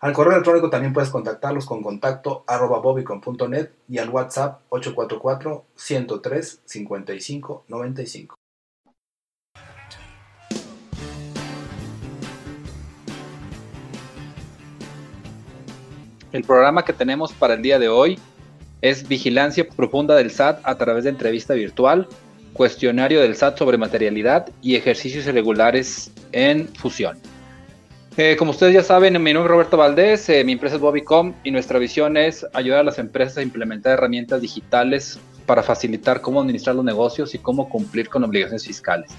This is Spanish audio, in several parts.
Al correo electrónico también puedes contactarlos con contacto arroba bobicon.net y al WhatsApp 844-103-5595. El programa que tenemos para el día de hoy es Vigilancia Profunda del SAT a través de entrevista virtual cuestionario del SAT sobre materialidad y ejercicios irregulares en fusión. Eh, como ustedes ya saben, mi nombre es Roberto Valdés, eh, mi empresa es Bobicom y nuestra visión es ayudar a las empresas a implementar herramientas digitales para facilitar cómo administrar los negocios y cómo cumplir con obligaciones fiscales.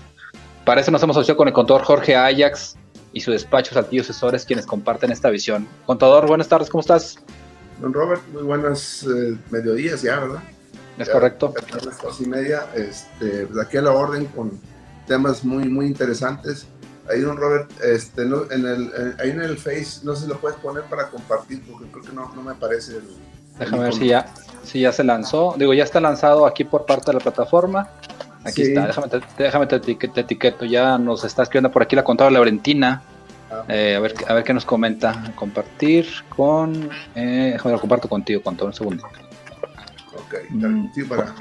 Para eso nos hemos asociado con el contador Jorge Ajax y su despacho Saltillo Asesores, quienes comparten esta visión. Contador, buenas tardes, ¿cómo estás? Don Robert, muy buenos eh, mediodías ya, ¿verdad? Es correcto. A las dos y media, este, pues, aquí a la orden con temas muy, muy interesantes. Ahí, don Robert, este, no, en el, eh, ahí en el Face, no sé si lo puedes poner para compartir, porque creo que no, no me aparece el. Déjame ver si ya, si ya se lanzó. Digo, ya está lanzado aquí por parte de la plataforma. Aquí está, déjame, te, déjame te, etiqueto. Ya nos está escribiendo por aquí la contadora Laurentina. Ah. Eh, a, ver, a ver qué nos comenta. Compartir con. Eh, déjame lo comparto contigo, todo un segundo. Mm, sí, para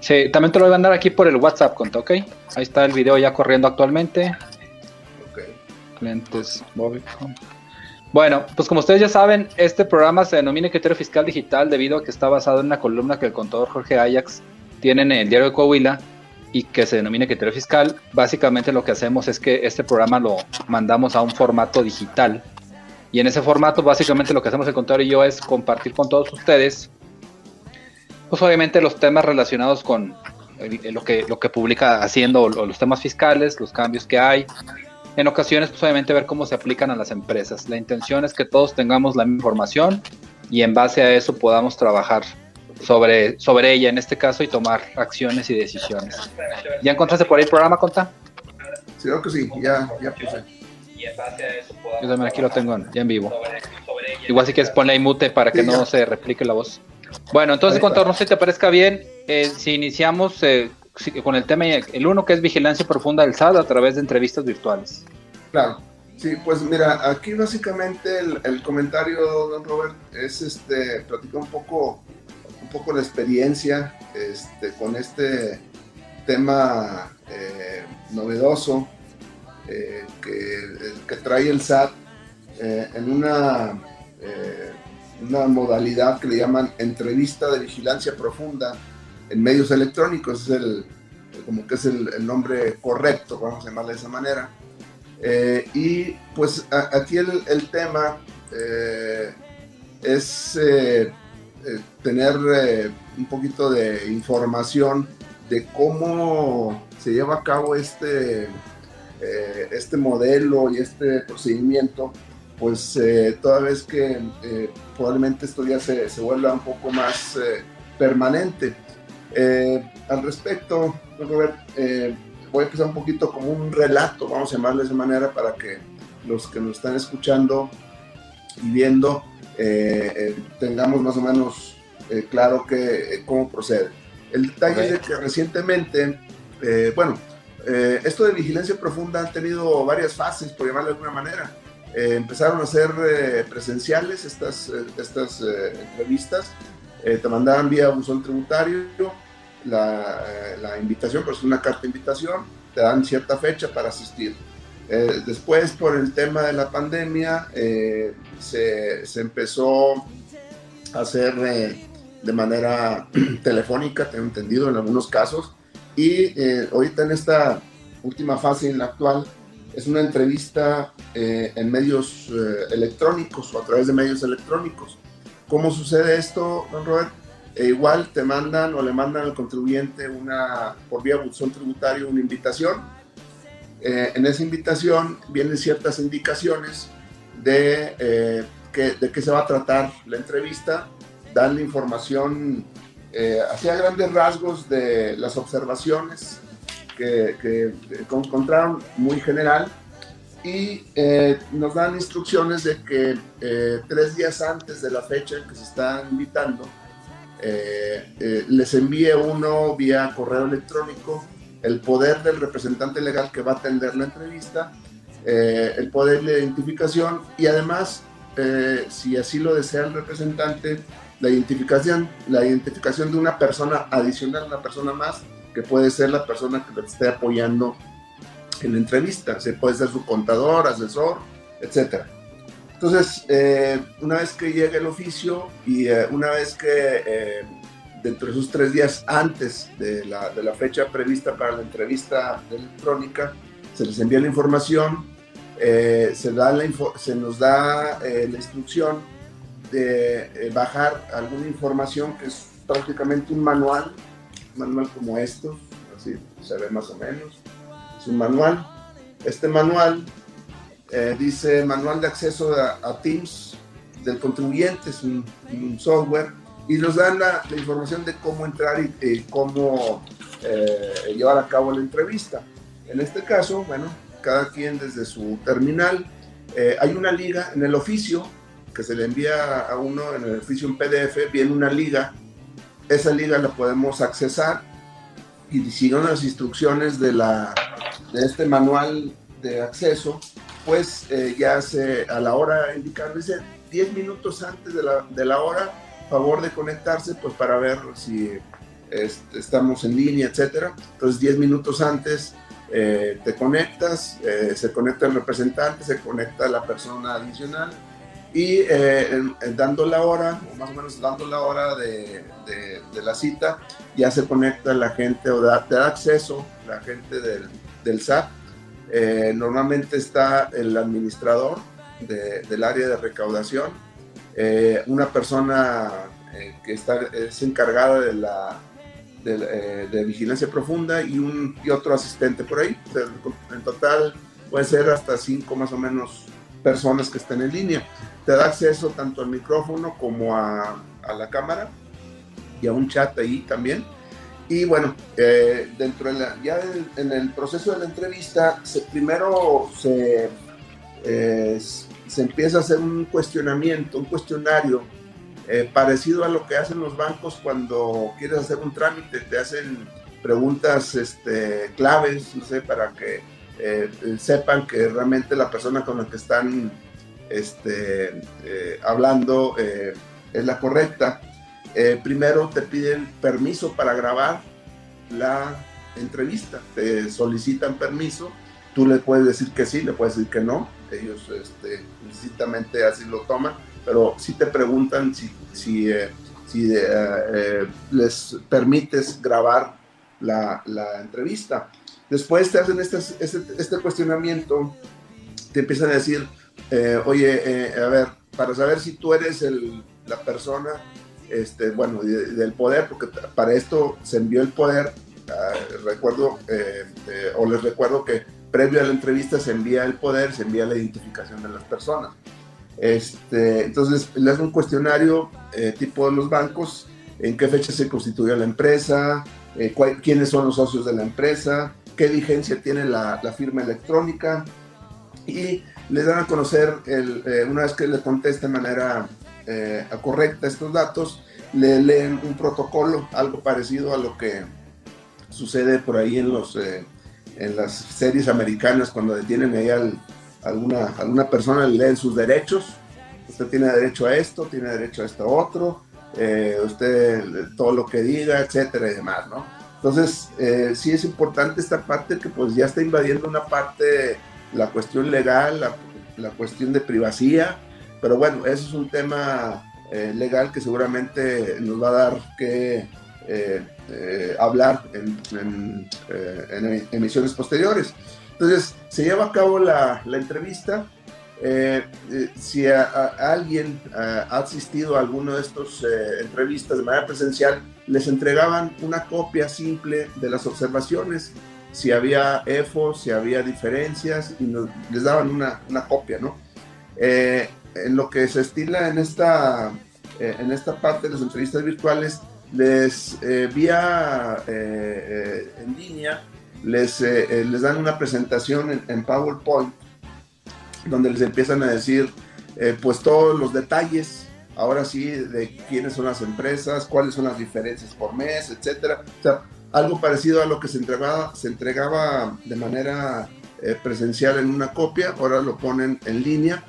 Sí, también te lo voy a mandar aquí por el WhatsApp, conta, ¿ok? Ahí está el video ya corriendo actualmente. Ok. Clientes Bueno, pues como ustedes ya saben, este programa se denomina Criterio Fiscal Digital debido a que está basado en una columna que el contador Jorge Ajax tiene en el diario de Coahuila y que se denomina Criterio Fiscal. Básicamente lo que hacemos es que este programa lo mandamos a un formato digital. Y en ese formato, básicamente lo que hacemos el contador y yo es compartir con todos ustedes pues obviamente los temas relacionados con lo que, lo que publica haciendo, los temas fiscales, los cambios que hay. En ocasiones, pues obviamente ver cómo se aplican a las empresas. La intención es que todos tengamos la misma información y en base a eso podamos trabajar sobre, sobre ella en este caso y tomar acciones y decisiones. ¿Ya encontraste por ahí el programa, Conta? Sí, creo que sí, ya, ya puse. Yo también aquí lo tengo ya en vivo. Igual si quieres ponle ahí mute para que no se replique la voz. Bueno, entonces, contador, no sé si te parezca bien eh, si iniciamos eh, con el tema, el uno que es vigilancia profunda del SAT a través de entrevistas virtuales. Claro, sí, pues mira, aquí básicamente el, comentario, don Robert, es este, platicar un poco, un poco la experiencia este, con este tema eh, novedoso que, que, trae el SAT en una una modalidad que le llaman entrevista de vigilancia profunda en medios electrónicos, es el, como que es el, nombre correcto, vamos a llamarle de esa manera. Eh, y pues aquí el, tema eh, es eh, tener un poquito de información de cómo se lleva a cabo este, este modelo y este procedimiento pues eh, toda vez que eh, probablemente esto ya se, se, vuelva un poco más eh, permanente. al respecto, Robert, voy a empezar un poquito como un relato, vamos a llamarle de esa manera, para que los que nos están escuchando y viendo tengamos más o menos claro que, cómo procede. El detalle es de que recientemente, bueno, esto de vigilancia profunda ha tenido varias fases, por llamarlo de alguna manera. Eh, empezaron a ser eh, presenciales estas, eh, estas entrevistas. te mandaban vía buzón tributario la, la, invitación, pero es una carta de invitación, te dan cierta fecha para asistir. después, por el tema de la pandemia, se, se, empezó a hacer de manera telefónica, tengo entendido, en algunos casos. Y ahorita en esta última fase, en la actual, es una entrevista eh, en medios eh, electrónicos o a través de medios electrónicos. ¿Cómo sucede esto, don Robert? E igual te mandan o le mandan al contribuyente una, por vía buzón tributario una invitación. Eh, en esa invitación vienen ciertas indicaciones de, de qué se va a tratar la entrevista, darle información hacia grandes rasgos de las observaciones que, que encontraron muy general y eh, nos dan instrucciones de que eh, tres días antes de la fecha en que se están invitando, eh, les envíe uno vía correo electrónico el poder del representante legal que va a atender la entrevista, el poder de identificación y además, si así lo desea el representante, la identificación, la identificación de una persona adicional, una persona más, que puede ser la persona que le esté apoyando en la entrevista. Se puede ser su contador, asesor, etc. Entonces, eh, una vez que llegue el oficio y eh, una vez que eh, dentro de esos tres días antes de la, de la, fecha prevista para la entrevista electrónica, se les envía la información, se, da la se nos da la instrucción de bajar alguna información que es prácticamente un manual, manual como esto, así se ve más o menos, es un manual. Este manual eh, dice manual de acceso a, Teams del contribuyente, es un, software, y nos dan la, información de cómo entrar y, cómo eh, llevar a cabo la entrevista. En este caso, bueno, cada quien desde su terminal, eh, hay una liga en el oficio que se le envía a uno en el oficio en PDF, viene una liga, esa liga la podemos accesar y siguiendo las instrucciones de la de este manual de acceso, pues eh, ya se, a la hora indicada, dice 10 minutos antes de la, de la hora, favor de conectarse, pues para ver si estamos en línea, etcétera. Entonces 10 minutos antes eh, te conectas, eh, se conecta el representante, se conecta la persona adicional y dando la hora, o más o menos dando la hora de, de, la cita, ya se conecta la gente o da, te da acceso la gente del, del SAT. Eh, normalmente está el administrador del área de recaudación, eh, una persona eh, que está, es encargada de la de, vigilancia profunda y, un, y otro asistente por ahí. en total puede ser hasta cinco más o menos personas que estén en línea. Te da acceso tanto al micrófono como a, a la cámara y a un chat ahí también. Y bueno, eh, dentro de la, ya en, el proceso de la entrevista, se, primero se, eh, se empieza a hacer un cuestionamiento, un cuestionario eh, parecido a lo que hacen los bancos cuando quieres hacer un trámite, te hacen preguntas este, claves, no sé, para que sepan que realmente la persona con la que están este, hablando es la correcta. Eh, primero te piden permiso para grabar la entrevista, te solicitan permiso, tú le puedes decir que sí, le puedes decir que no, ellos este, así lo toman, pero sí te preguntan si, si, eh, si eh, les permites grabar la, la, entrevista. Después te hacen este, este, este cuestionamiento, te empiezan a decir, oye, a ver, para saber si tú eres el, la persona este, bueno, del poder, porque para esto se envió el poder. Ah, recuerdo, eh, eh, o les recuerdo que previo a la entrevista se envía el poder, se envía la identificación de las personas. Este, entonces, le hacen un cuestionario eh, tipo de los bancos, en qué fecha se constituyó la empresa, quiénes son los socios de la empresa, qué vigencia tiene la, firma electrónica y les dan a conocer, el, una vez que le conteste de manera eh, correcta estos datos, le leen un protocolo, algo parecido a lo que sucede por ahí en, los, eh, en las series americanas cuando detienen ahí alguna, alguna persona, le leen sus derechos. Usted tiene derecho a esto, tiene derecho a esto otro, eh, usted todo lo que diga, etcétera y demás, ¿no? Entonces, eh, sí es importante esta parte que pues ya está invadiendo una parte, la cuestión legal, la, cuestión de privacidad, pero bueno, eso es un tema eh, legal que seguramente nos va a dar que eh, eh, hablar en, emisiones posteriores. Entonces, se lleva a cabo la, entrevista. Si alguien ha asistido a alguna de estas entrevistas de manera presencial, les entregaban una copia simple de las observaciones, si había EFO, si había diferencias, y les daban una, una copia, ¿no? Eh, en lo que se estila en esta, eh, en esta parte de las entrevistas virtuales, les eh, vía en línea, les, les dan una presentación en, PowerPoint donde les empiezan a decir pues todos los detalles ahora sí, de quiénes son las empresas, cuáles son las diferencias por mes, etcétera. O sea, algo parecido a lo que se entregaba, se entregaba de manera eh, presencial en una copia, ahora lo ponen en línea.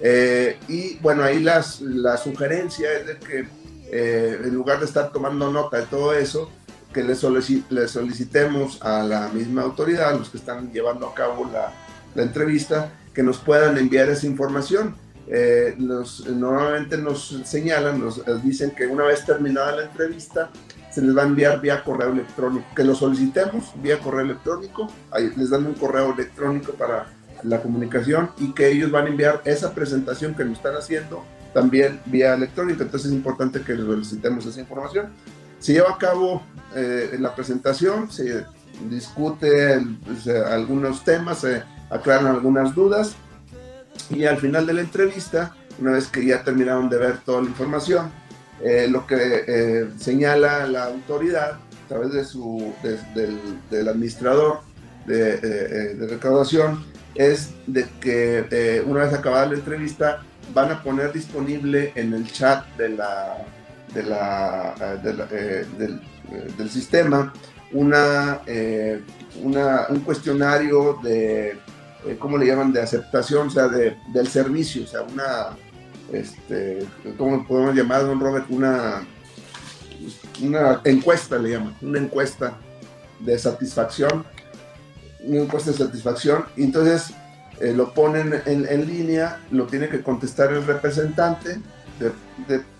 Eh, y bueno, ahí las, la sugerencia es de que eh, en lugar de estar tomando nota de todo eso, que le, solicitemos a la misma autoridad, los que están llevando a cabo la, la entrevista, que nos puedan enviar esa información. normalmente nos señalan, nos dicen que una vez terminada la entrevista, se les va a enviar vía correo electrónico, que lo solicitemos vía correo electrónico, ahí les dan un correo electrónico para la comunicación y que ellos van a enviar esa presentación que nos están haciendo también vía electrónica, entonces es importante que les solicitemos esa información. Se lleva a cabo eh, la presentación, se discute pues, eh, algunos temas, aclaran algunas dudas. Y al final de la entrevista, una vez que ya terminaron de ver toda la información, eh, lo que eh, señala la autoridad a través de su, del, administrador de, eh, de, recaudación es de que una vez acabada la entrevista van a poner disponible en el chat de la, de la, del, del, sistema una, una, un cuestionario de, ¿cómo le llaman?, de aceptación, o sea, de, del servicio, o sea, una este, ¿cómo podemos llamar, don Robert? Una, una encuesta, le llaman, una encuesta de satisfacción, una encuesta de satisfacción, y entonces eh, lo ponen en, línea, lo tiene que contestar el representante,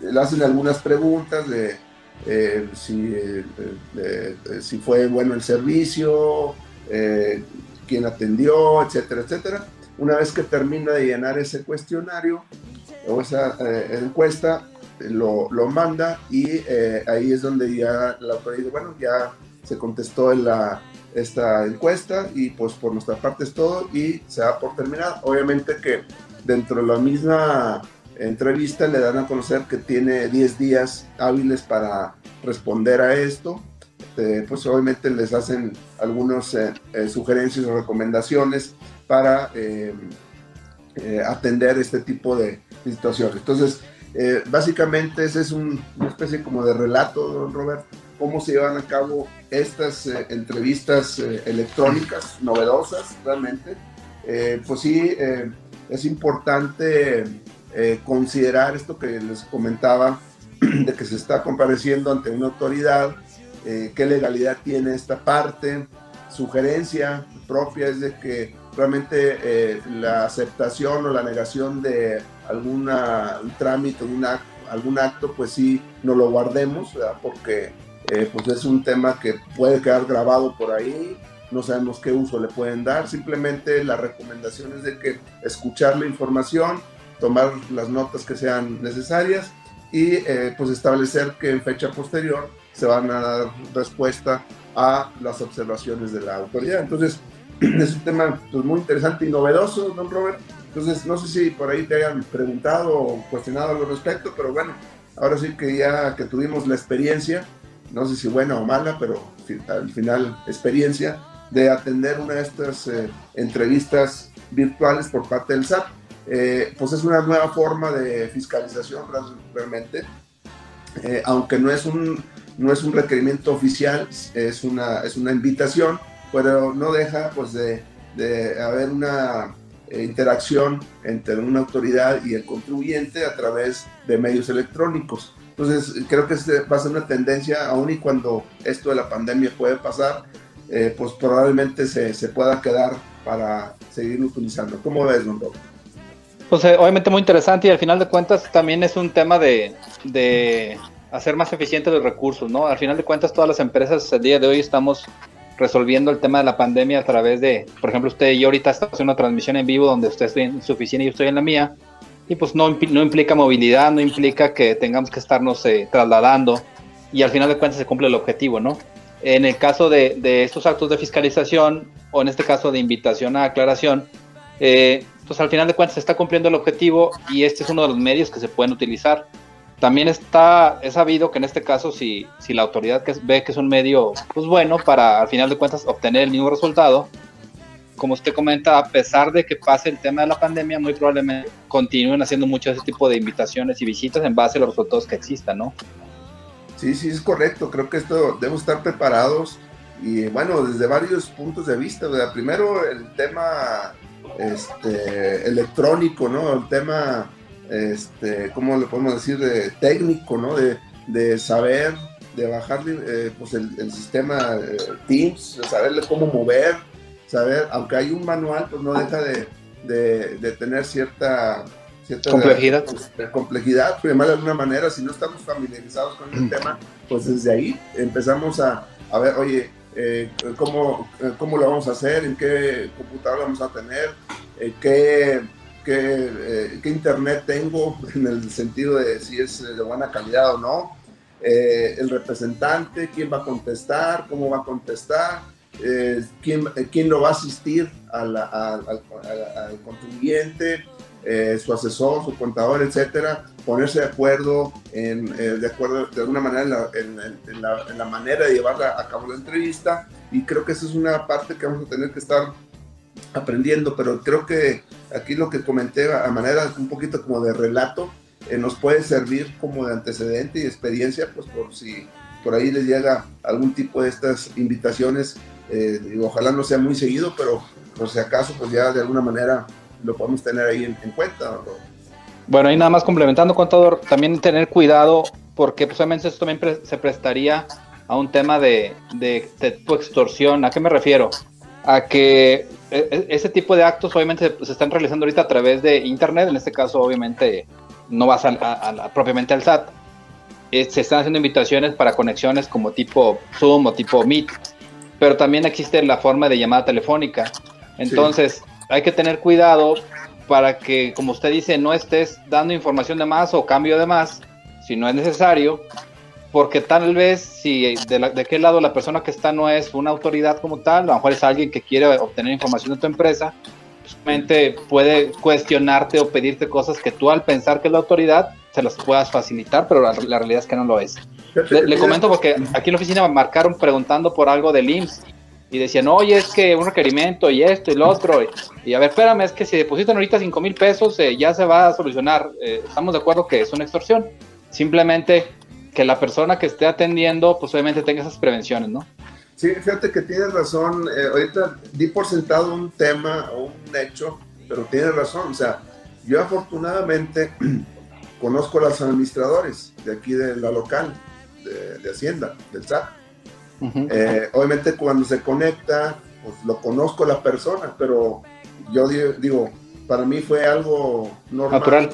le hacen algunas preguntas de eh, si, eh, si fue bueno el servicio, quién atendió, etcétera, etcétera. Una vez que termina de llenar ese cuestionario, o esa eh, encuesta, lo, lo, manda y eh, ahí es donde ya la autoridad dice, bueno, ya se contestó la, esta encuesta y pues por nuestra parte es todo y se da por terminada. Obviamente que dentro de la misma entrevista le dan a conocer que tiene 10 días hábiles para responder a esto. Eh, pues obviamente les hacen algunas sugerencias o recomendaciones para atender este tipo de, situaciones. Entonces, eh, básicamente ese es una especie como de relato, don Robert, cómo se llevan a cabo estas eh, entrevistas eh, electrónicas novedosas realmente. pues sí, es importante considerar esto que les comentaba, de que se está compareciendo ante una autoridad, qué legalidad tiene esta parte, sugerencia propia es de que realmente la aceptación o la negación de alguna, un trámite, una, algún acto, pues sí, no lo guardemos, porque eh, pues es un tema que puede quedar grabado por ahí, no sabemos qué uso le pueden dar, simplemente la recomendación es de que escuchar la información, tomar las notas que sean necesarias y eh, pues establecer que en fecha posterior se van a dar respuesta a las observaciones de la autoridad. Entonces, es un tema pues, muy interesante y novedoso, don Robert, entonces, no sé si por ahí te hayan preguntado o cuestionado al respecto, pero bueno, ahora sí que ya que tuvimos la experiencia, no sé si buena o mala, pero al final experiencia de atender una de estas eh, entrevistas virtuales por parte del SAT. Eh, pues es una nueva forma de fiscalización realmente, eh, aunque no es, un, no es un requerimiento oficial, es una, es una invitación, pero no deja pues de, de haber una eh, interacción entre una autoridad y el contribuyente a través de medios electrónicos. Entonces, creo que este va a ser una tendencia, aun y cuando esto de la pandemia puede pasar, eh, pues probablemente se, se, pueda quedar para seguir utilizando. ¿Cómo ves, don Pues eh, obviamente muy interesante y al final de cuentas también es un tema de, de hacer más eficientes los recursos, ¿no? Al final de cuentas todas las empresas el día de hoy estamos resolviendo el tema de la pandemia a través de, por ejemplo, usted y yo ahorita estamos haciendo una transmisión en vivo donde usted está en su oficina y yo estoy en la mía, y pues no, no implica movilidad, no implica que tengamos que estarnos eh, trasladando, y al final de cuentas se cumple el objetivo, ¿no? En el caso de, de estos actos de fiscalización, o en este caso de invitación a aclaración, eh, Entonces, al final de cuentas, se está cumpliendo el objetivo y este es uno de los medios que se pueden utilizar. También está, es sabido que en este caso, si, si la autoridad que ve que es un medio pues bueno para, al final de cuentas, obtener el mismo resultado, como usted comenta, a pesar de que pase el tema de la pandemia, muy probablemente continúen haciendo mucho ese tipo de invitaciones y visitas en base a los resultados que existan, ¿no? Sí, sí, es correcto. Creo que esto debemos estar preparados y bueno, desde varios puntos de vista. Primero, el tema este, electrónico, ¿no? El tema, este, ¿cómo le podemos decir? De técnico, ¿no? De, de saber, de bajar eh, pues el, sistema eh, Teams, de saberle cómo mover, saber, aunque hay un manual, pues no deja de, de, tener cierta, cierta complejidad. De, complejidad, de alguna manera, si no estamos familiarizados con el mm. tema, pues desde ahí empezamos a, a ver, oye, eh, cómo, eh, cómo, lo vamos a hacer, en qué computadora vamos a tener, eh, qué, qué, qué, internet tengo, en el sentido de si es de buena calidad o no, el representante, quién va a contestar, cómo va a contestar, quién, quién lo va a asistir al, al, contribuyente, su asesor, su contador, etcétera, ponerse de acuerdo, en, eh, de acuerdo de alguna manera en la, en, la, manera de llevar a, cabo la entrevista. Y creo que esa es una parte que vamos a tener que estar aprendiendo, pero creo que aquí lo que comenté a manera un poquito como de relato eh, nos puede servir como de antecedente y experiencia, pues por si por ahí les llega algún tipo de estas invitaciones, eh, ojalá no sea muy seguido, pero por si acaso pues ya de alguna manera lo podemos tener ahí en, cuenta. Bueno, y nada más complementando, contador, también tener cuidado porque posiblemente esto también se prestaría a un tema de, de, extorsión. ¿A qué me refiero? A que ese tipo de actos obviamente se están realizando ahorita a través de Internet, en este caso obviamente no vas a, propiamente al SAT. Eh, se están haciendo invitaciones para conexiones como tipo Zoom o tipo Meet, pero también existe la forma de llamada telefónica. Entonces hay que tener cuidado para que, como usted dice, no estés dando información de más o cambio de más, si no es necesario, porque tal vez si de, la, de qué lado la persona que está no es una autoridad como tal, a lo mejor es alguien que quiere obtener información de tu empresa, simplemente puede cuestionarte o pedirte cosas que tú al pensar que es la autoridad se las puedas facilitar, pero la, realidad es que no lo es. Le, le, comento porque aquí en la oficina me marcaron preguntando por algo del IMSS y decían, oye, es que un requerimiento y esto y lo otro. Y, a ver, espérame, es que si depositan ahorita 5 mil pesos, eh, ya se va a solucionar. Eh, estamos de acuerdo que es una extorsión. Simplemente que la persona que esté atendiendo, pues obviamente tenga esas prevenciones, ¿no? Sí, fíjate que tienes razón. Eh, ahorita di por sentado un tema o un hecho, pero tienes razón. O sea, yo afortunadamente conozco a los administradores de aquí de la local, de, de Hacienda, del SAT eh, obviamente cuando se conecta, pues lo conozco la persona, pero yo digo, para mí fue algo normal, natural,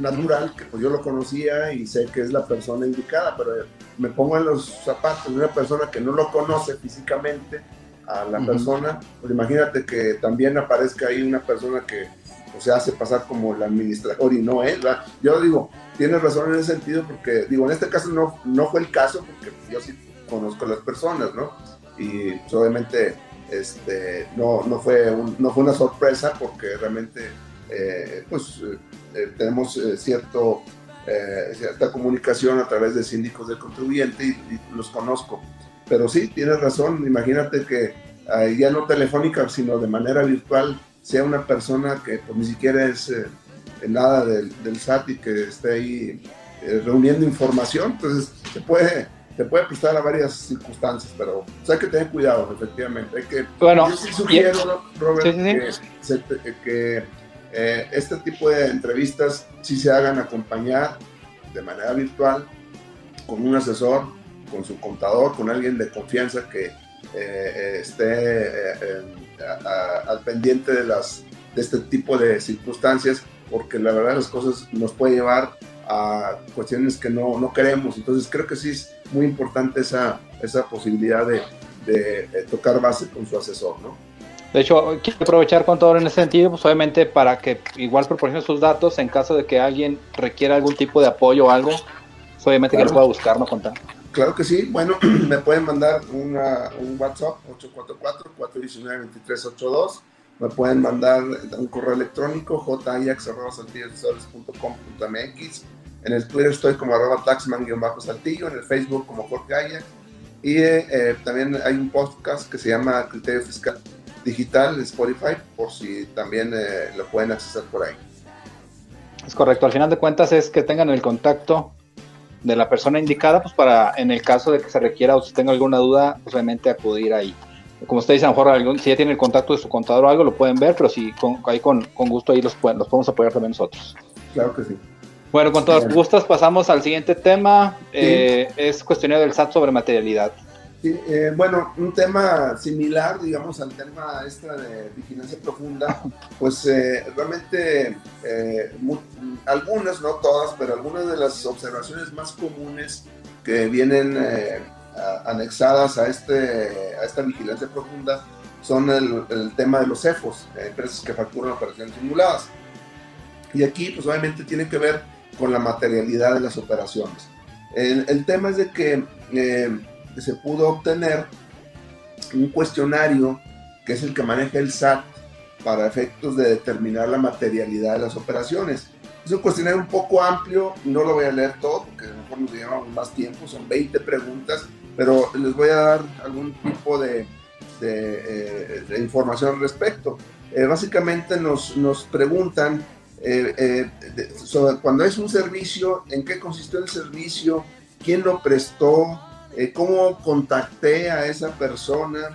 natural que pues yo lo conocía y sé que es la persona indicada, pero me pongo en los zapatos de una persona que no lo conoce físicamente a la persona, pues imagínate que también aparezca ahí una persona que pues, se hace pasar como el administrador y no es, Yo digo, tienes razón en ese sentido porque, digo, en este caso no, no fue el caso porque yo sí conozco a las personas, ¿no? Y pues, obviamente este, no, no, fue no fue una sorpresa porque realmente eh, pues, eh, tenemos eh, cierto, cierta comunicación a través de síndicos del contribuyente y, los conozco. Pero sí, tienes razón, imagínate que ya no telefónica, sino de manera virtual, sea una persona que pues, ni siquiera es nada del, del, SAT y que esté ahí reuniendo información, entonces se puede se puede prestar a varias circunstancias, pero hay que tener cuidado, efectivamente. Hay que, bueno, yo sí sugiero, Robert, que, eh, este tipo de entrevistas sí se hagan acompañar de manera virtual con un asesor, con su contador, con alguien de confianza que eh, eh, esté al pendiente de, las, de este tipo de circunstancias, porque la verdad las cosas nos pueden llevar a cuestiones que no, no queremos. Entonces creo que sí es muy importante esa, esa posibilidad de, de, tocar base con su asesor, ¿no? De hecho, quiero aprovechar con todo en ese sentido, pues obviamente para que igual proporcione sus datos en caso de que alguien requiera algún tipo de apoyo o algo, pues obviamente que lo pueda buscar, no contar. Claro que sí, bueno, me pueden mandar una, un WhatsApp 844-419-2382 me pueden mandar un correo electrónico jayax.com.mx. En el Twitter estoy como arroba taxman-saltillo, en el Facebook como Jorge Ajax. Y eh, también hay un podcast que se llama Criterio Fiscal Digital Spotify, por si también eh, lo pueden acceder por ahí. Es correcto, al final de cuentas es que tengan el contacto de la persona indicada, pues para en el caso de que se requiera o si tenga alguna duda, pues realmente acudir ahí. Como usted dice, a lo mejor si ya tiene el contacto de su contador o algo, lo pueden ver, pero si con, ahí con, gusto ahí los, pueden, los podemos apoyar también nosotros. Claro que sí. Bueno, con todos gustos pasamos al siguiente tema. Eh, es cuestionario del SAT sobre materialidad. Eh, bueno, un tema similar, digamos, al tema esta de vigilancia profunda, pues eh, realmente algunas, no todas, pero algunas de las observaciones más comunes que vienen anexadas a, este, a esta vigilancia profunda son el, el tema de los CEFOS, empresas que facturan operaciones simuladas. Y aquí, pues obviamente tiene que ver con la materialidad de las operaciones. El, tema es de que se pudo obtener un cuestionario que es el que maneja el SAT para efectos de determinar la materialidad de las operaciones. Es un cuestionario un poco amplio, no lo voy a leer todo porque a lo mejor nos llevamos más tiempo, son 20 preguntas, pero les voy a dar algún tipo de, eh, información al respecto. Eh, básicamente nos, nos preguntan eh, eh, cuando es un servicio, en qué consistió el servicio, quién lo prestó, eh, cómo contacté a esa persona,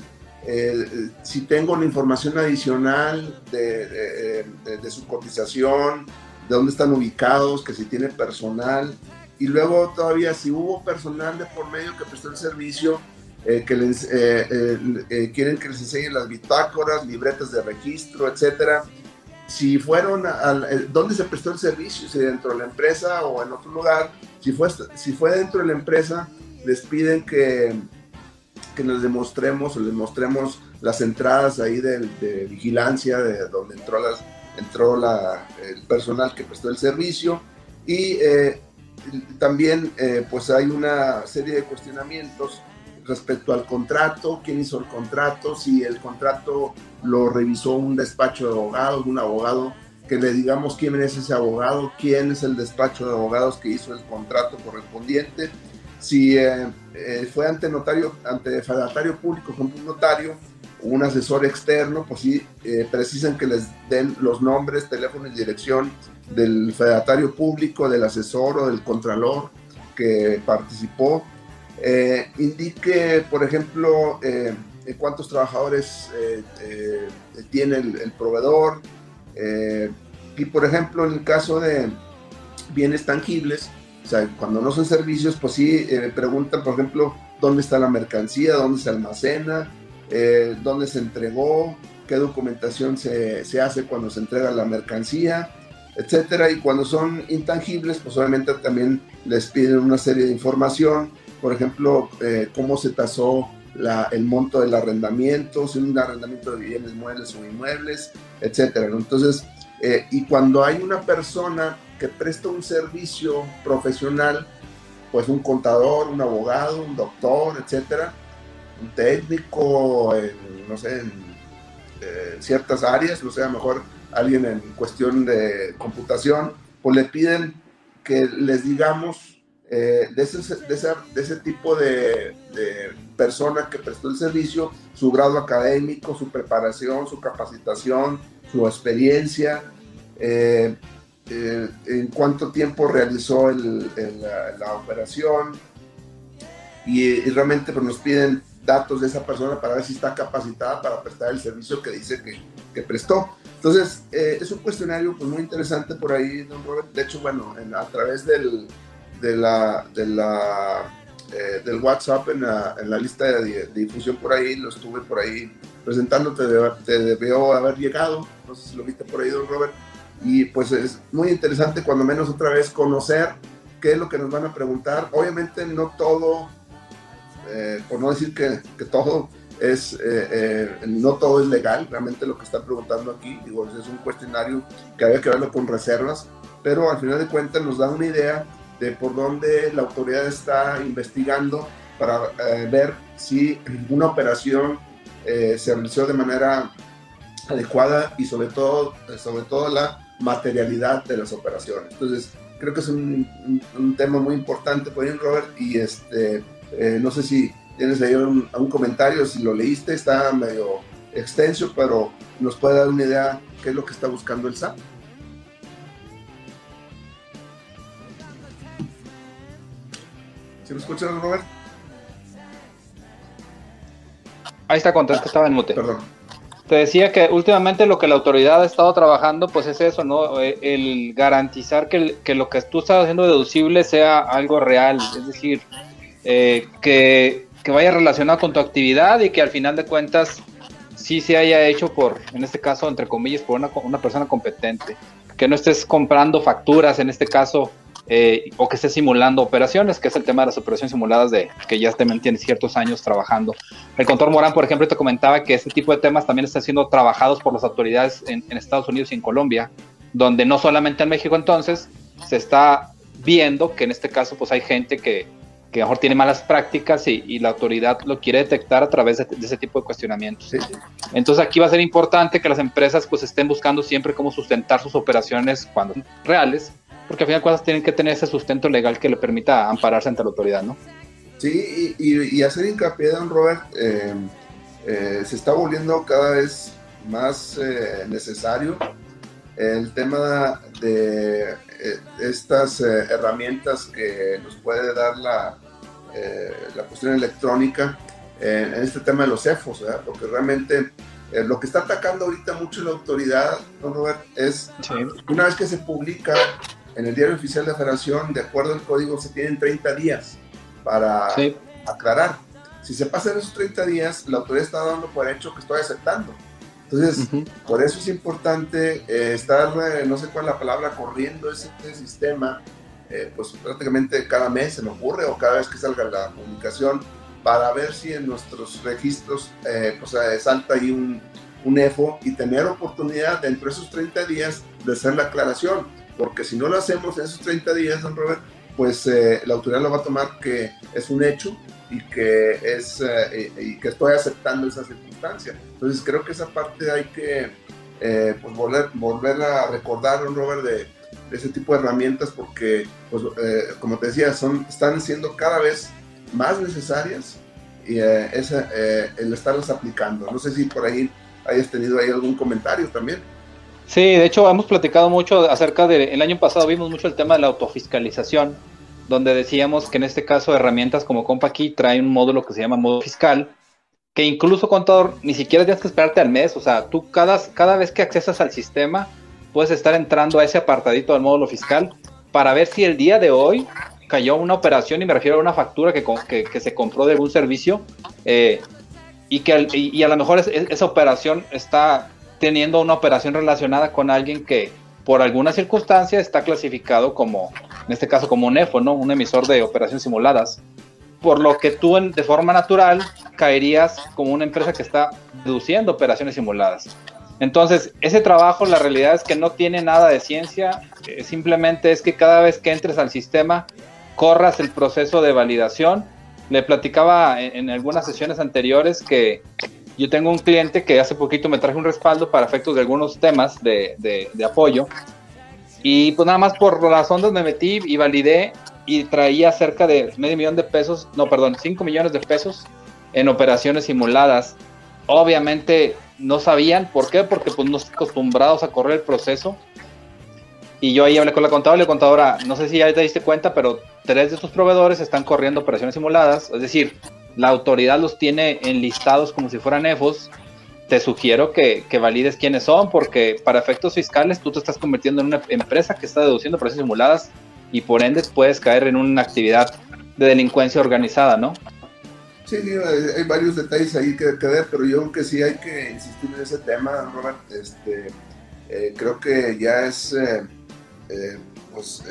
si tengo la información adicional de, su cotización, de dónde están ubicados, que si tiene personal, y luego todavía si hubo personal de por medio que prestó el servicio, que les, quieren que les enseñen las bitácoras, libretas de registro, etcétera. Si fueron al, eh, dónde se prestó el servicio, si dentro de la empresa o en otro lugar, si fue, si fue dentro de la empresa, les piden que, que nos demostremos o les mostremos las entradas ahí de, vigilancia, de donde entró, las, entró la, el personal que prestó el servicio. Y eh, también eh, pues hay una serie de cuestionamientos respecto al contrato, quién hizo el contrato, si el contrato lo revisó un despacho de abogados, un abogado, que le digamos quién es ese abogado, quién es el despacho de abogados que hizo el contrato correspondiente, si eh, eh, fue ante notario, ante fedatario público, como un notario, un asesor externo, pues sí, eh, precisan que les den los nombres, teléfono y dirección del fedatario público, del asesor o del contralor que participó eh, indique, por ejemplo, eh, cuántos trabajadores eh, tiene el, proveedor. y, por ejemplo, en el caso de bienes tangibles, o sea, cuando no son servicios, pues sí, preguntan, por ejemplo, dónde está la mercancía, dónde se almacena, dónde se entregó, qué documentación se, se, hace cuando se entrega la mercancía, etcétera. Y cuando son intangibles, pues obviamente también les piden una serie de información. Por ejemplo, eh, cómo se tasó el monto del arrendamiento, si un arrendamiento de bienes muebles o inmuebles, etcétera. Entonces, eh, y cuando hay una persona que presta un servicio profesional, pues un contador, un abogado, un doctor, etcétera, un técnico, no sé, en eh, ciertas áreas, o sea, mejor alguien en cuestión de computación, pues le piden que les digamos eh, de, ese, de, ese, tipo de, persona que prestó el servicio, su grado académico, su preparación, su capacitación, su experiencia, eh, eh, en cuánto tiempo realizó la, operación y, realmente pues, nos piden datos de esa persona para ver si está capacitada para prestar el servicio que dice que, que prestó. Entonces, es un cuestionario pues, muy interesante por ahí, don Robert. De hecho, bueno, a través del, de la, de la, eh, del WhatsApp en la, en la lista de, difusión por ahí, lo estuve por ahí presentando, te, te debió haber llegado, no sé si lo viste por ahí, don Robert, y pues es muy interesante cuando menos otra vez conocer qué es lo que nos van a preguntar. Obviamente no todo, eh, por no decir que, que todo es, eh, no todo es legal, realmente lo que están preguntando aquí, digo, es un cuestionario que había que verlo con reservas, pero al final de cuentas nos da una idea de por dónde la autoridad está investigando para eh, ver si una operación eh, se realizó de manera adecuada y sobre todo, sobre todo la materialidad de las operaciones. Entonces, creo que es un, tema muy importante por ahí, Robert, y este, eh, no sé si tienes ahí un, un, comentario, si lo leíste, está medio extenso, pero nos puede dar una idea qué es lo que está buscando el SAP. ¿Sí me escuchas, Robert? Ahí está contento, estaba en mute. Te decía que últimamente lo que la autoridad ha estado trabajando, pues es eso, ¿no? Eh, el garantizar que, lo que tú estás haciendo deducible sea algo real, es decir, eh, que, vaya relacionado con tu actividad y que al final de cuentas sí se haya hecho por, en este caso, entre comillas, por una, una persona competente. Que no estés comprando facturas, en este caso, eh, o que esté simulando operaciones, que es el tema de las operaciones simuladas de que ya también tiene ciertos años trabajando. El contor Morán, por ejemplo, te comentaba que este tipo de temas también están siendo trabajados por las autoridades en, Estados Unidos y en Colombia, donde no solamente en México entonces se está viendo que en este caso pues hay gente que, que mejor tiene malas prácticas y, la autoridad lo quiere detectar a través de, ese tipo de cuestionamientos. Entonces aquí va a ser importante que las empresas pues estén buscando siempre cómo sustentar sus operaciones cuando reales porque al final de cuentas tienen que tener ese sustento legal que le permita ampararse ante la autoridad, ¿no? Sí, y, hacer hincapié, don Robert, eh, eh, se está volviendo cada vez más eh, necesario el tema de estas herramientas que nos puede dar la, la cuestión electrónica en este tema de los EFOS, ¿verdad? porque realmente lo que está atacando ahorita mucho la autoridad, don Robert, es una vez que se publica en el diario oficial de la federación, de acuerdo al código, se tienen 30 días para aclarar. Si se pasan esos 30 días, la autoridad está dando por hecho que estoy aceptando. Entonces, por eso es importante eh, estar, eh, no sé cuál es la palabra, corriendo ese, sistema, eh, pues prácticamente cada mes se me ocurre o cada vez que salga la comunicación, para ver si en nuestros registros pues, salta ahí un, un EFO y tener oportunidad dentro de esos 30 días de hacer la aclaración porque si no lo hacemos en esos 30 días, don Robert, pues eh, la autoridad lo va a tomar que es un hecho y que, es, eh, y que estoy aceptando esa circunstancia. Entonces creo que esa parte hay que eh, pues volver, volver a recordar, don Robert, de, ese tipo de herramientas porque, pues, como te decía, son, están siendo cada vez más necesarias y el estarlas aplicando. No sé si por ahí hayas tenido ahí algún comentario también. Sí, de hecho hemos platicado mucho acerca de, el año pasado vimos mucho el tema de la autofiscalización, donde decíamos que en este caso herramientas como CompaKey trae un módulo que se llama modo fiscal, que incluso contador ni siquiera tienes que esperarte al mes, o sea, tú cada, cada vez que accesas al sistema puedes estar entrando a ese apartadito del módulo fiscal para ver si el día de hoy cayó una operación, y me refiero a una factura que, que, se compró de algún servicio, eh, y que y, a lo mejor esa operación está teniendo una operación relacionada con alguien que por alguna circunstancia está clasificado como, en este caso como un EFO, ¿no? Un emisor de operaciones simuladas. Por lo que tú de forma natural caerías como una empresa que está deduciendo operaciones simuladas. Entonces, ese trabajo, la realidad es que no tiene nada de ciencia, eh, simplemente es que cada vez que entres al sistema, corras el proceso de validación. Le platicaba en algunas sesiones anteriores que yo tengo un cliente que hace poquito me traje un respaldo para efectos de algunos temas de, de, apoyo. Y pues nada más por las ondas me metí y validé y traía cerca de medio millón de pesos, no, perdón, 5 millones de pesos en operaciones simuladas. Obviamente no sabían por qué, porque pues no están acostumbrados a correr el proceso. Y yo ahí hablé con la contadora y la contadora, no sé si ya te diste cuenta, pero tres de tus proveedores están corriendo operaciones simuladas. Es decir, la autoridad los tiene enlistados como si fueran EFOS, te sugiero que, valides quiénes son, porque para efectos fiscales tú te estás convirtiendo en una empresa que está deduciendo operaciones simuladas y por ende puedes caer en una actividad de delincuencia organizada, ¿no? Sí, hay varios detalles ahí que, ver, pero yo creo que sí hay que insistir en ese tema, Robert. Este, eh, creo que ya es, eh, eh, pues,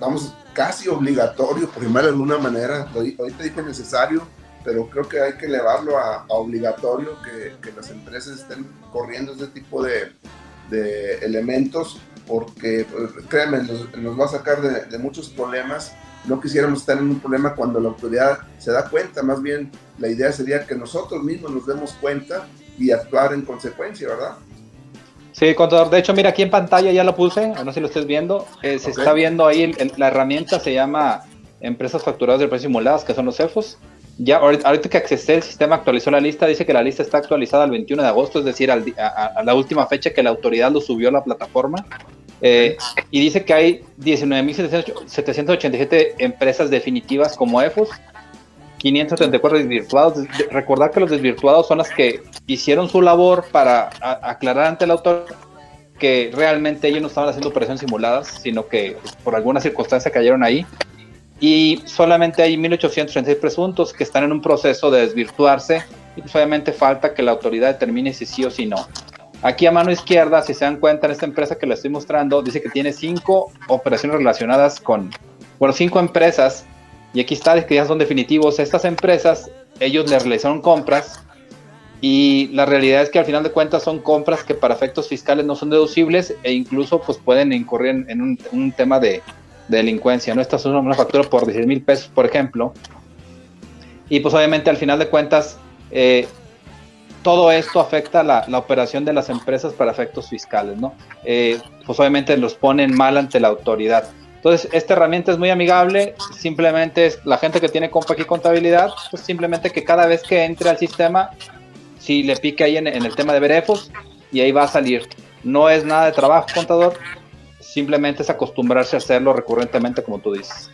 vamos, casi obligatorio, por llamarlo de alguna manera. Ahorita dije necesario, pero creo que hay que elevarlo a, obligatorio, que, que, las empresas estén corriendo este tipo de, de elementos, porque pues, créanme, nos, va a sacar de, de, muchos problemas. No quisiéramos estar en un problema cuando la autoridad se da cuenta, más bien la idea sería que nosotros mismos nos demos cuenta y actuar en consecuencia, ¿verdad? Sí, contador. De hecho, mira, aquí en pantalla ya lo puse, no sé si lo estés viendo. Eh, se está viendo ahí, la herramienta se llama Empresas Facturadas del Precio Simuladas, que son los CEFOS. Ya, ahorita que accesé el sistema actualizó la lista, dice que la lista está actualizada el 21 de agosto, es decir, al, a, la última fecha que la autoridad lo subió a la plataforma. Eh, y dice que hay 19.787 empresas definitivas como EFOS, 534 desvirtuados. Recordar que los desvirtuados son las que hicieron su labor para aclarar ante el autor que realmente ellos no estaban haciendo operaciones simuladas, sino que por alguna circunstancia cayeron ahí y solamente hay 1.836 presuntos que están en un proceso de desvirtuarse y pues obviamente falta que la autoridad determine si sí o si no. Aquí a mano izquierda, si se dan cuenta en esta empresa que les estoy mostrando, dice que tiene cinco operaciones relacionadas con, bueno, cinco empresas y aquí está, que ya son definitivos. Estas empresas, ellos le realizaron compras y la realidad es que al final de cuentas son compras que para efectos fiscales no son deducibles e incluso pues pueden incurrir en un tema de, de delincuencia, ¿no? Esta es una factura por 10 mil pesos, por ejemplo. Y pues obviamente al final de cuentas, eh, todo esto afecta la, la, operación de las empresas para efectos fiscales, ¿no? Eh, pues obviamente los ponen mal ante la autoridad. Entonces, esta herramienta es muy amigable, simplemente es la gente que tiene aquí contabilidad, pues simplemente que cada vez que entre al sistema, si le pique ahí en, en el tema de verefos y ahí va a salir. No es nada de trabajo, contador, simplemente es acostumbrarse a hacerlo recurrentemente, como tú dices.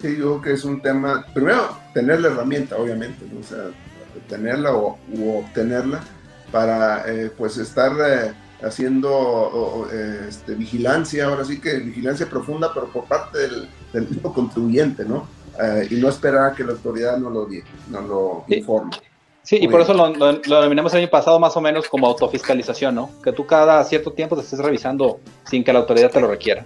Sí, yo creo que es un tema, primero, tener la herramienta, obviamente, o sea, tenerla o, u obtenerla para eh, pues estar eh, haciendo eh, este, vigilancia, ahora sí que vigilancia profunda, pero por parte del, mismo contribuyente, ¿no? y no esperar a que la autoridad no lo, no lo informe. Sí, y por eso lo, lo, denominamos el año pasado más o menos como autofiscalización, ¿no? Que tú cada cierto tiempo te estés revisando sin que la autoridad te lo requiera.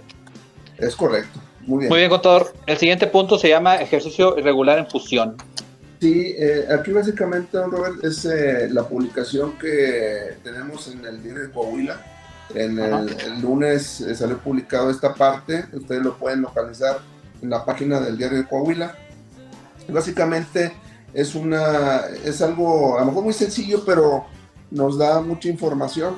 Es correcto. Muy bien. Muy bien, contador. El siguiente punto se llama ejercicio irregular en fusión. Sí, eh, aquí básicamente, Robert, es eh, la publicación que tenemos en el diario de Coahuila. En el, lunes eh, salió publicado esta parte, ustedes lo pueden localizar en la página del diario de Coahuila. Básicamente es, una, es algo a lo mejor muy sencillo, pero nos da mucha información.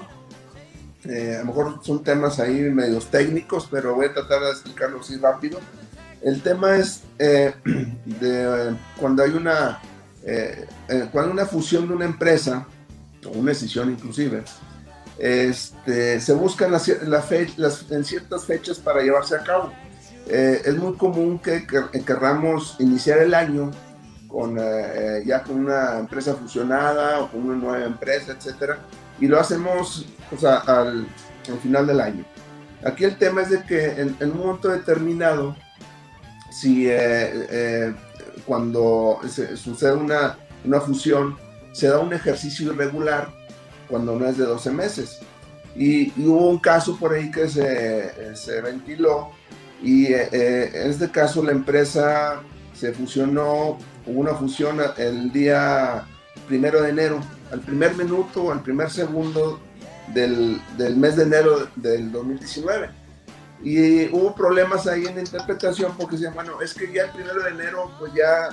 Eh, a lo mejor son temas ahí medios técnicos, pero voy a tratar de explicarlo así rápido. El tema es eh, de cuando hay una, eh, cuando una fusión de una empresa, o una decisión inclusive, este, se buscan las, en ciertas fechas para llevarse a cabo. es muy común que, que querramos iniciar el año con, eh, eh, ya con una empresa fusionada o con una nueva empresa, etcétera, y lo hacemos o sea, al, al, final del año. Aquí el tema es de que en, un momento determinado, si eh, cuando sucede una, una fusión, se da un ejercicio irregular cuando no es de 12 meses. Y, hubo un caso por ahí que se, se ventiló y en este caso la empresa se fusionó hubo una fusión el día primero de enero, al primer minuto, al primer segundo del, del, mes de enero del 2019. Y hubo problemas ahí en la interpretación porque decían, bueno, es que ya el primero de enero, pues ya,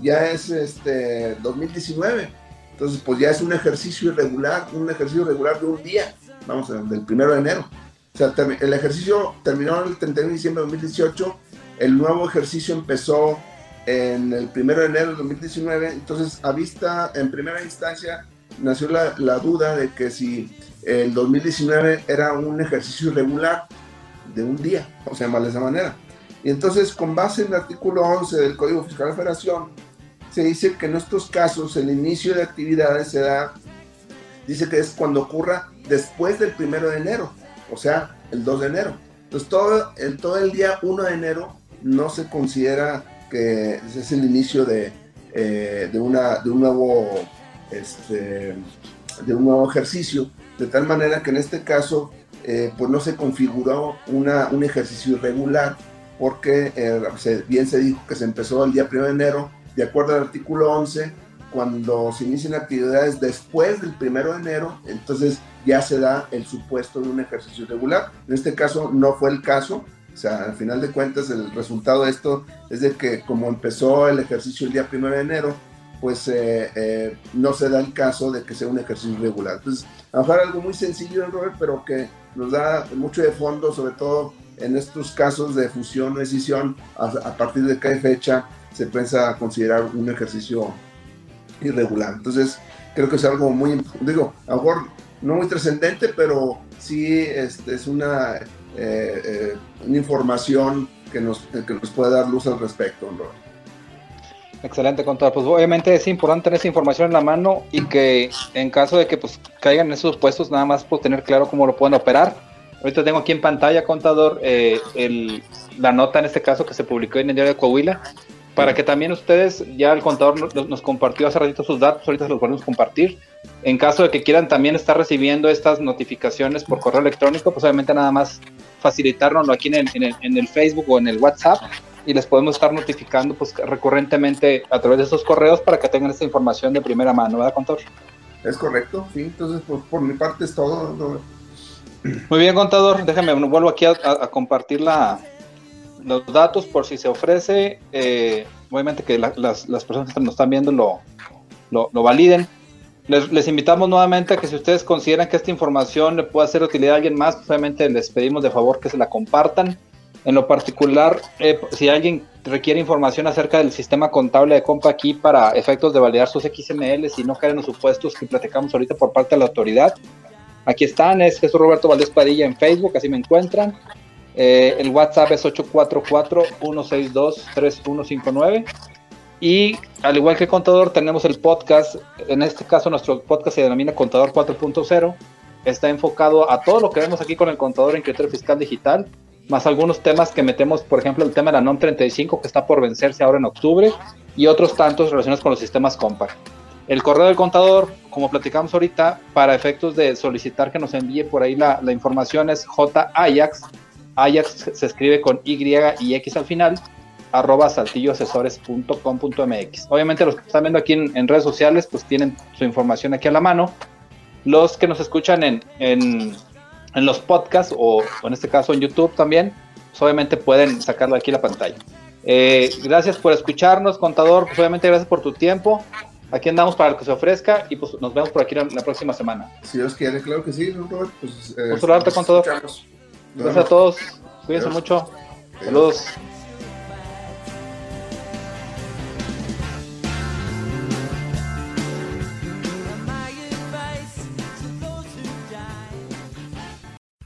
ya es este 2019. Entonces, pues ya es un ejercicio irregular, un ejercicio irregular de un día, vamos, del primero de enero. O sea, el ejercicio terminó el 31 de diciembre de 2018, el nuevo ejercicio empezó en el primero de enero de 2019. Entonces, a vista, en primera instancia, nació la, la, duda de que si el 2019 era un ejercicio irregular de un día, o sea, mal de esa manera. Y entonces, con base en el artículo 11 del Código Fiscal de la Federación, se dice que en estos casos el inicio de actividades se da, dice que es cuando ocurra después del primero de enero, o sea, el 2 de enero. Entonces, todo el, todo el día 1 de enero no se considera que es el inicio de, eh, de, una, de, un nuevo, este, de un nuevo ejercicio, de tal manera que en este caso eh, pues no se configuró una, un ejercicio irregular, porque eh, bien se dijo que se empezó el día 1 de enero, de acuerdo al artículo 11, cuando se inician actividades después del 1 de enero, entonces ya se da el supuesto de un ejercicio irregular. En este caso no fue el caso, o sea, al final de cuentas, el resultado de esto es de que como empezó el ejercicio el día 1 de enero, pues eh, eh, no se da el caso de que sea un ejercicio regular. Entonces, a lo mejor algo muy sencillo, Robert, pero que nos da mucho de fondo, sobre todo en estos casos de fusión o decisión, a, partir de qué fecha se piensa considerar un ejercicio irregular. Entonces, creo que es algo muy, digo, a lo mejor no muy trascendente, pero sí este, es una, eh, una información que nos, que nos puede dar luz al respecto. Excelente, contador. Pues obviamente es importante tener esa información en la mano y que en caso de que pues caigan en esos puestos, nada más por tener claro cómo lo pueden operar. Ahorita tengo aquí en pantalla, contador, eh, la nota en este caso que se publicó en el diario de Coahuila, para que también ustedes, ya el contador nos, compartió hace ratito sus datos, ahorita se los podemos compartir. En caso de que quieran también estar recibiendo estas notificaciones por correo electrónico, pues obviamente nada más facilitárnoslo aquí en en el Facebook o en el WhatsApp y les podemos estar notificando pues recurrentemente a través de esos correos para que tengan esta información de primera mano, ¿verdad, contador? Es correcto, sí, entonces por, por mi parte es todo. Muy bien, contador, déjame, vuelvo aquí a, compartir la, los datos por si se ofrece, eh, obviamente que las, las, personas que nos están viendo lo, lo, lo validen. Les, les, invitamos nuevamente a que si ustedes consideran que esta información le puede hacer utilidad a alguien más, pues, obviamente les pedimos de favor que se la compartan en lo particular, eh, si alguien requiere información acerca del sistema contable de Compa aquí para efectos de validar sus XML y no caer en los supuestos que platicamos ahorita por parte de la autoridad, aquí están, es Jesús Roberto Valdés Padilla en Facebook, así me encuentran. Eh, el WhatsApp es 844-162-3159. Y al igual que Contador, tenemos el podcast. En este caso, nuestro podcast se denomina Contador 4.0. Está enfocado a todo lo que vemos aquí con el contador en criterio fiscal digital más algunos temas que metemos, por ejemplo, el tema de la NOM 35 que está por vencerse ahora en octubre y otros tantos relacionados con los sistemas compact. El correo del contador, como platicamos ahorita, para efectos de solicitar que nos envíe por ahí la, la información es jayax, Ajax se escribe con Y y X al final, arroba saltilloasesores.com.mx. Obviamente los que están viendo aquí en, en, redes sociales, pues tienen su información aquí a la mano. Los que nos escuchan en, en en los podcasts o, en este caso en YouTube también, pues obviamente pueden sacarlo aquí la pantalla. Eh, gracias por escucharnos, contador. Pues obviamente gracias por tu tiempo. Aquí andamos para lo que se ofrezca y pues nos vemos por aquí la, próxima semana. Si Dios quiere, claro que sí, Robert. Pues, eh, contador. Gracias a todos. Cuídense mucho. Saludos.